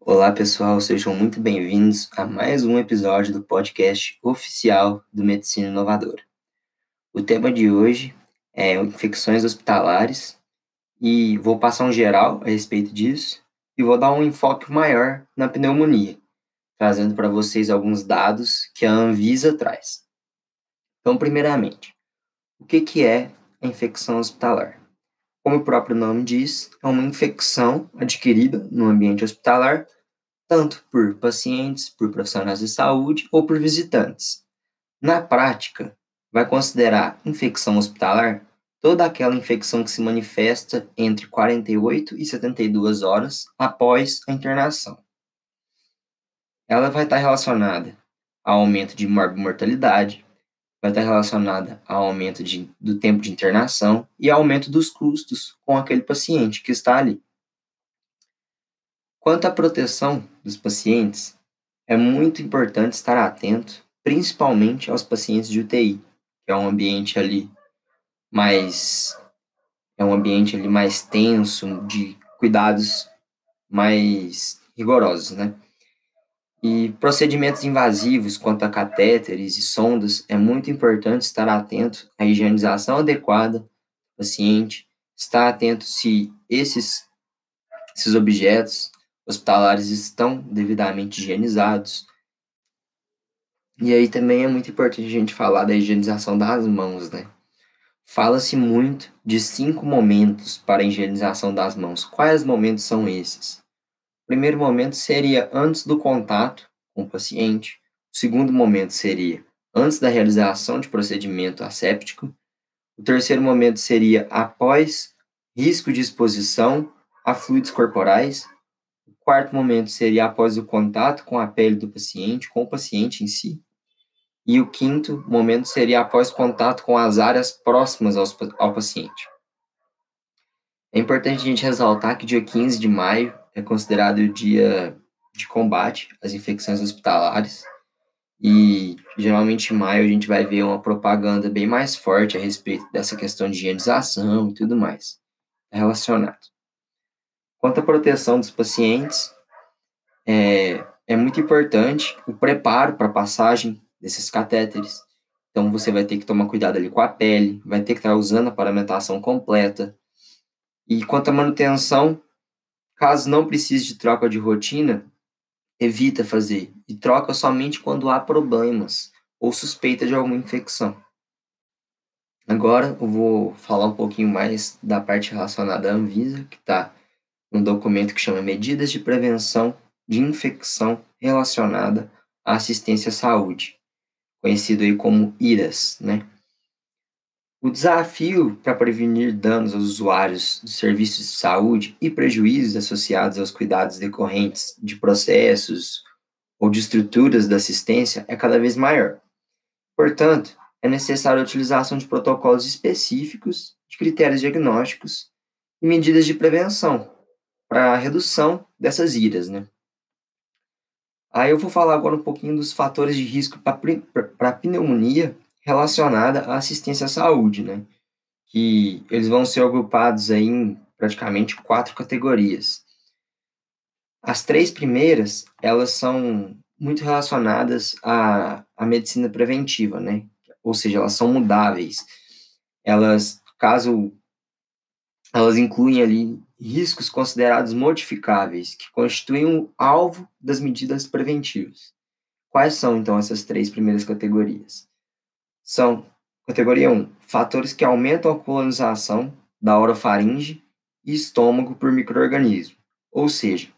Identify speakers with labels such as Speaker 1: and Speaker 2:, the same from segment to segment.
Speaker 1: Olá, pessoal, sejam muito bem-vindos a mais um episódio do podcast oficial do Medicina Inovadora. O tema de hoje é infecções hospitalares e vou passar um geral a respeito disso e vou dar um enfoque maior na pneumonia, trazendo para vocês alguns dados que a Anvisa traz. Então, primeiramente, o que, que é a infecção hospitalar? Como o próprio nome diz, é uma infecção adquirida no ambiente hospitalar, tanto por pacientes, por profissionais de saúde ou por visitantes. Na prática, vai considerar infecção hospitalar toda aquela infecção que se manifesta entre 48 e 72 horas após a internação. Ela vai estar relacionada ao aumento de mortalidade, vai estar relacionada ao aumento de, do tempo de internação e aumento dos custos com aquele paciente que está ali. Quanto à proteção dos pacientes, é muito importante estar atento, principalmente aos pacientes de UTI, que é um ambiente ali mais é um ambiente ali mais tenso, de cuidados mais rigorosos, né? E procedimentos invasivos quanto a catéteres e sondas, é muito importante estar atento à higienização adequada do paciente, estar atento se esses, esses objetos hospitalares estão devidamente higienizados. E aí também é muito importante a gente falar da higienização das mãos, né? Fala-se muito de cinco momentos para a higienização das mãos. Quais momentos são esses? Primeiro momento seria antes do contato com o paciente. O segundo momento seria antes da realização de procedimento asséptico. O terceiro momento seria após risco de exposição a fluidos corporais. O quarto momento seria após o contato com a pele do paciente, com o paciente em si. E o quinto momento seria após contato com as áreas próximas ao, ao paciente. É importante a gente ressaltar que dia 15 de maio é considerado o dia de combate às infecções hospitalares. E geralmente em maio a gente vai ver uma propaganda bem mais forte a respeito dessa questão de higienização e tudo mais relacionado. Quanto à proteção dos pacientes, é, é muito importante o preparo para a passagem desses catéteres. Então você vai ter que tomar cuidado ali com a pele, vai ter que estar usando a paramentação completa. E quanto à manutenção, caso não precise de troca de rotina, evita fazer e troca somente quando há problemas ou suspeita de alguma infecção. Agora eu vou falar um pouquinho mais da parte relacionada à Anvisa, que está no documento que chama Medidas de Prevenção de Infecção Relacionada à Assistência à Saúde conhecido aí como IRAS, né? O desafio para prevenir danos aos usuários dos serviços de saúde e prejuízos associados aos cuidados decorrentes de processos ou de estruturas da assistência é cada vez maior. Portanto, é necessária a utilização de protocolos específicos, de critérios diagnósticos e medidas de prevenção para a redução dessas iras, né? Aí eu vou falar agora um pouquinho dos fatores de risco para pneumonia relacionada à assistência à saúde, né? Que eles vão ser agrupados aí em praticamente quatro categorias. As três primeiras, elas são muito relacionadas à, à medicina preventiva, né? Ou seja, elas são mudáveis. Elas, caso elas incluem ali riscos considerados modificáveis, que constituem um alvo das medidas preventivas. Quais são, então, essas três primeiras categorias? São, categoria 1, fatores que aumentam a colonização da orofaringe e estômago por microorganismo, ou seja,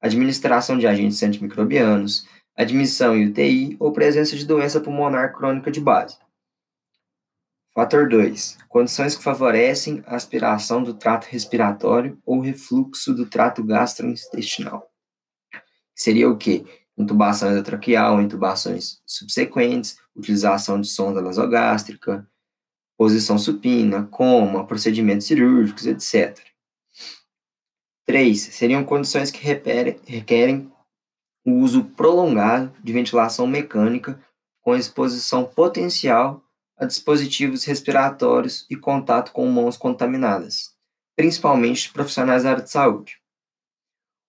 Speaker 1: administração de agentes antimicrobianos, admissão em UTI ou presença de doença pulmonar crônica de base. Fator 2. Condições que favorecem a aspiração do trato respiratório ou refluxo do trato gastrointestinal. Seria o quê? Intubação endotraqueal, intubações subsequentes, utilização de sonda nasogástrica, posição supina, coma, procedimentos cirúrgicos, etc. 3. Seriam condições que requerem o uso prolongado de ventilação mecânica com exposição potencial a dispositivos respiratórios e contato com mãos contaminadas, principalmente profissionais da área de saúde.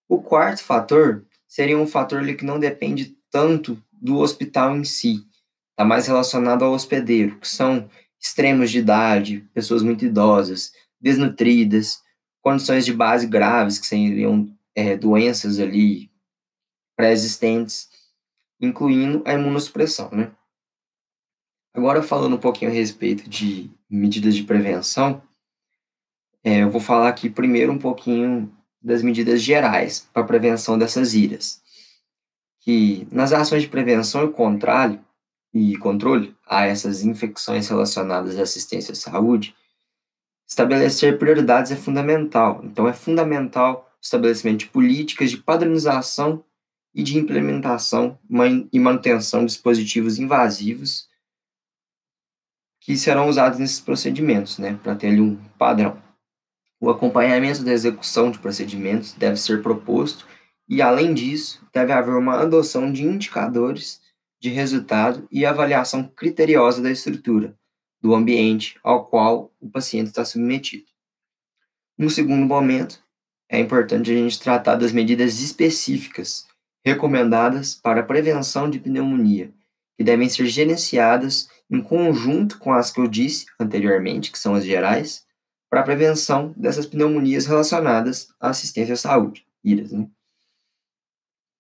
Speaker 1: O quarto fator seria um fator que não depende tanto do hospital em si. Está mais relacionado ao hospedeiro, que são extremos de idade, pessoas muito idosas, desnutridas, condições de base graves, que seriam é, doenças ali pré-existentes, incluindo a imunossupressão, né? Agora, falando um pouquinho a respeito de medidas de prevenção, é, eu vou falar aqui primeiro um pouquinho das medidas gerais para prevenção dessas iras. Que nas ações de prevenção e controle, e controle a essas infecções relacionadas à assistência à saúde, estabelecer prioridades é fundamental. Então, é fundamental o estabelecimento de políticas de padronização e de implementação e manutenção de dispositivos invasivos que serão usados nesses procedimentos, né, para ter ali um padrão. O acompanhamento da execução de procedimentos deve ser proposto e, além disso, deve haver uma adoção de indicadores de resultado e avaliação criteriosa da estrutura, do ambiente ao qual o paciente está submetido. No segundo momento, é importante a gente tratar das medidas específicas recomendadas para a prevenção de pneumonia, que devem ser gerenciadas em conjunto com as que eu disse anteriormente, que são as gerais, para a prevenção dessas pneumonias relacionadas à assistência à saúde, IRAS. Né?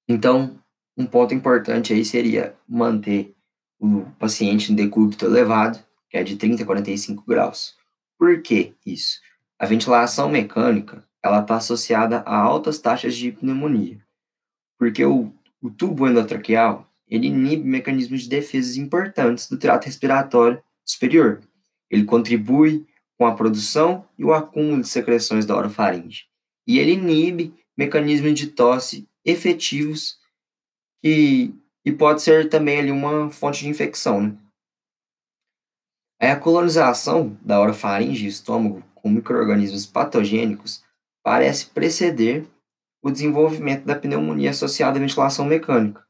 Speaker 1: Então, um ponto importante aí seria manter o paciente em decúbito elevado, que é de 30 a 45 graus. Por que isso? A ventilação mecânica ela está associada a altas taxas de pneumonia, porque o, o tubo endotraqueal ele inibe mecanismos de defesa importantes do trato respiratório superior. Ele contribui com a produção e o acúmulo de secreções da orofaringe. E ele inibe mecanismos de tosse efetivos e, e pode ser também ali uma fonte de infecção. Né? A colonização da orofaringe e estômago com micro-organismos patogênicos parece preceder o desenvolvimento da pneumonia associada à ventilação mecânica.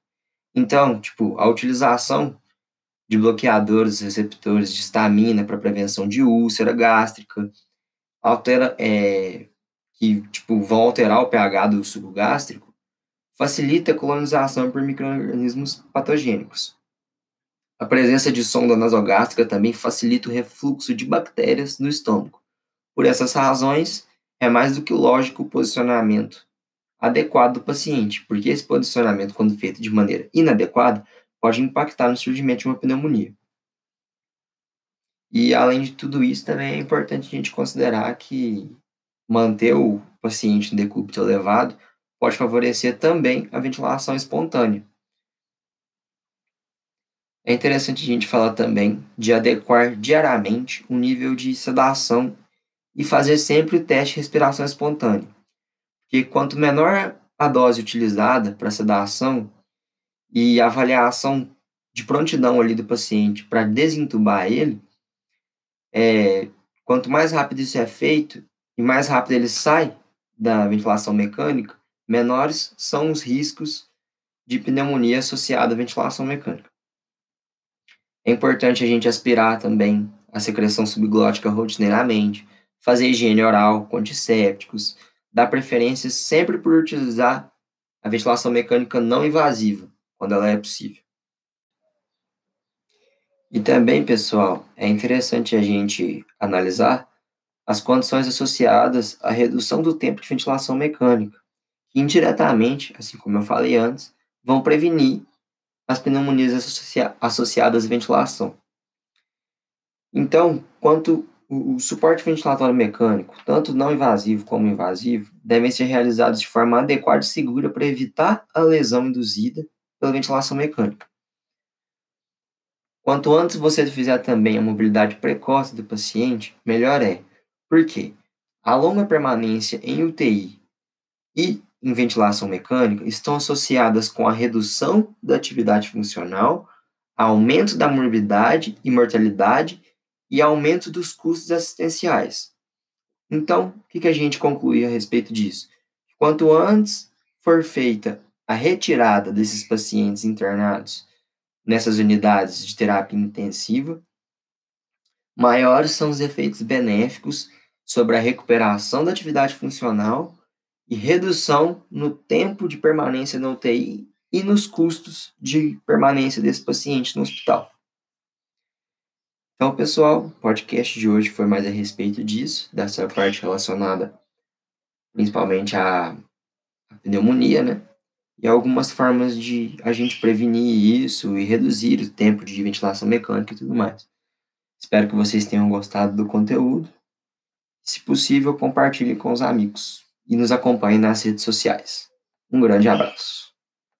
Speaker 1: Então, tipo, a utilização de bloqueadores receptores de histamina para prevenção de úlcera gástrica, altera, é, que tipo, vão alterar o pH do suco gástrico, facilita a colonização por micro-organismos patogênicos. A presença de sonda nasogástrica também facilita o refluxo de bactérias no estômago. Por essas razões, é mais do que lógico o posicionamento adequado do paciente, porque esse posicionamento, quando feito de maneira inadequada, pode impactar no surgimento de uma pneumonia. E além de tudo isso, também é importante a gente considerar que manter o paciente em decúbito elevado pode favorecer também a ventilação espontânea. É interessante a gente falar também de adequar diariamente o nível de sedação e fazer sempre o teste de respiração espontânea que quanto menor a dose utilizada para sedação e a avaliação de prontidão ali do paciente para desentubar ele, é, quanto mais rápido isso é feito e mais rápido ele sai da ventilação mecânica, menores são os riscos de pneumonia associada à ventilação mecânica. É importante a gente aspirar também a secreção subglótica rotineiramente, fazer higiene oral com antissépticos, dá preferência sempre por utilizar a ventilação mecânica não invasiva, quando ela é possível. E também, pessoal, é interessante a gente analisar as condições associadas à redução do tempo de ventilação mecânica, indiretamente, assim como eu falei antes, vão prevenir as pneumonias associa associadas à ventilação. Então, quanto o, o suporte ventilatório mecânico, tanto não invasivo como invasivo, devem ser realizados de forma adequada e segura para evitar a lesão induzida pela ventilação mecânica. Quanto antes você fizer também a mobilidade precoce do paciente, melhor é. Por quê? A longa permanência em UTI e em ventilação mecânica estão associadas com a redução da atividade funcional, aumento da morbidade e mortalidade e aumento dos custos assistenciais. Então, o que, que a gente conclui a respeito disso? Quanto antes for feita a retirada desses pacientes internados nessas unidades de terapia intensiva, maiores são os efeitos benéficos sobre a recuperação da atividade funcional e redução no tempo de permanência na UTI e nos custos de permanência desse paciente no hospital. Então, pessoal, o podcast de hoje foi mais a respeito disso, dessa parte relacionada principalmente à, pneumonia, né? E algumas formas de a gente prevenir isso e reduzir o tempo de ventilação mecânica e tudo mais. Espero que vocês tenham gostado do conteúdo. Se possível, compartilhe com os amigos e nos acompanhe nas redes sociais. Um grande abraço.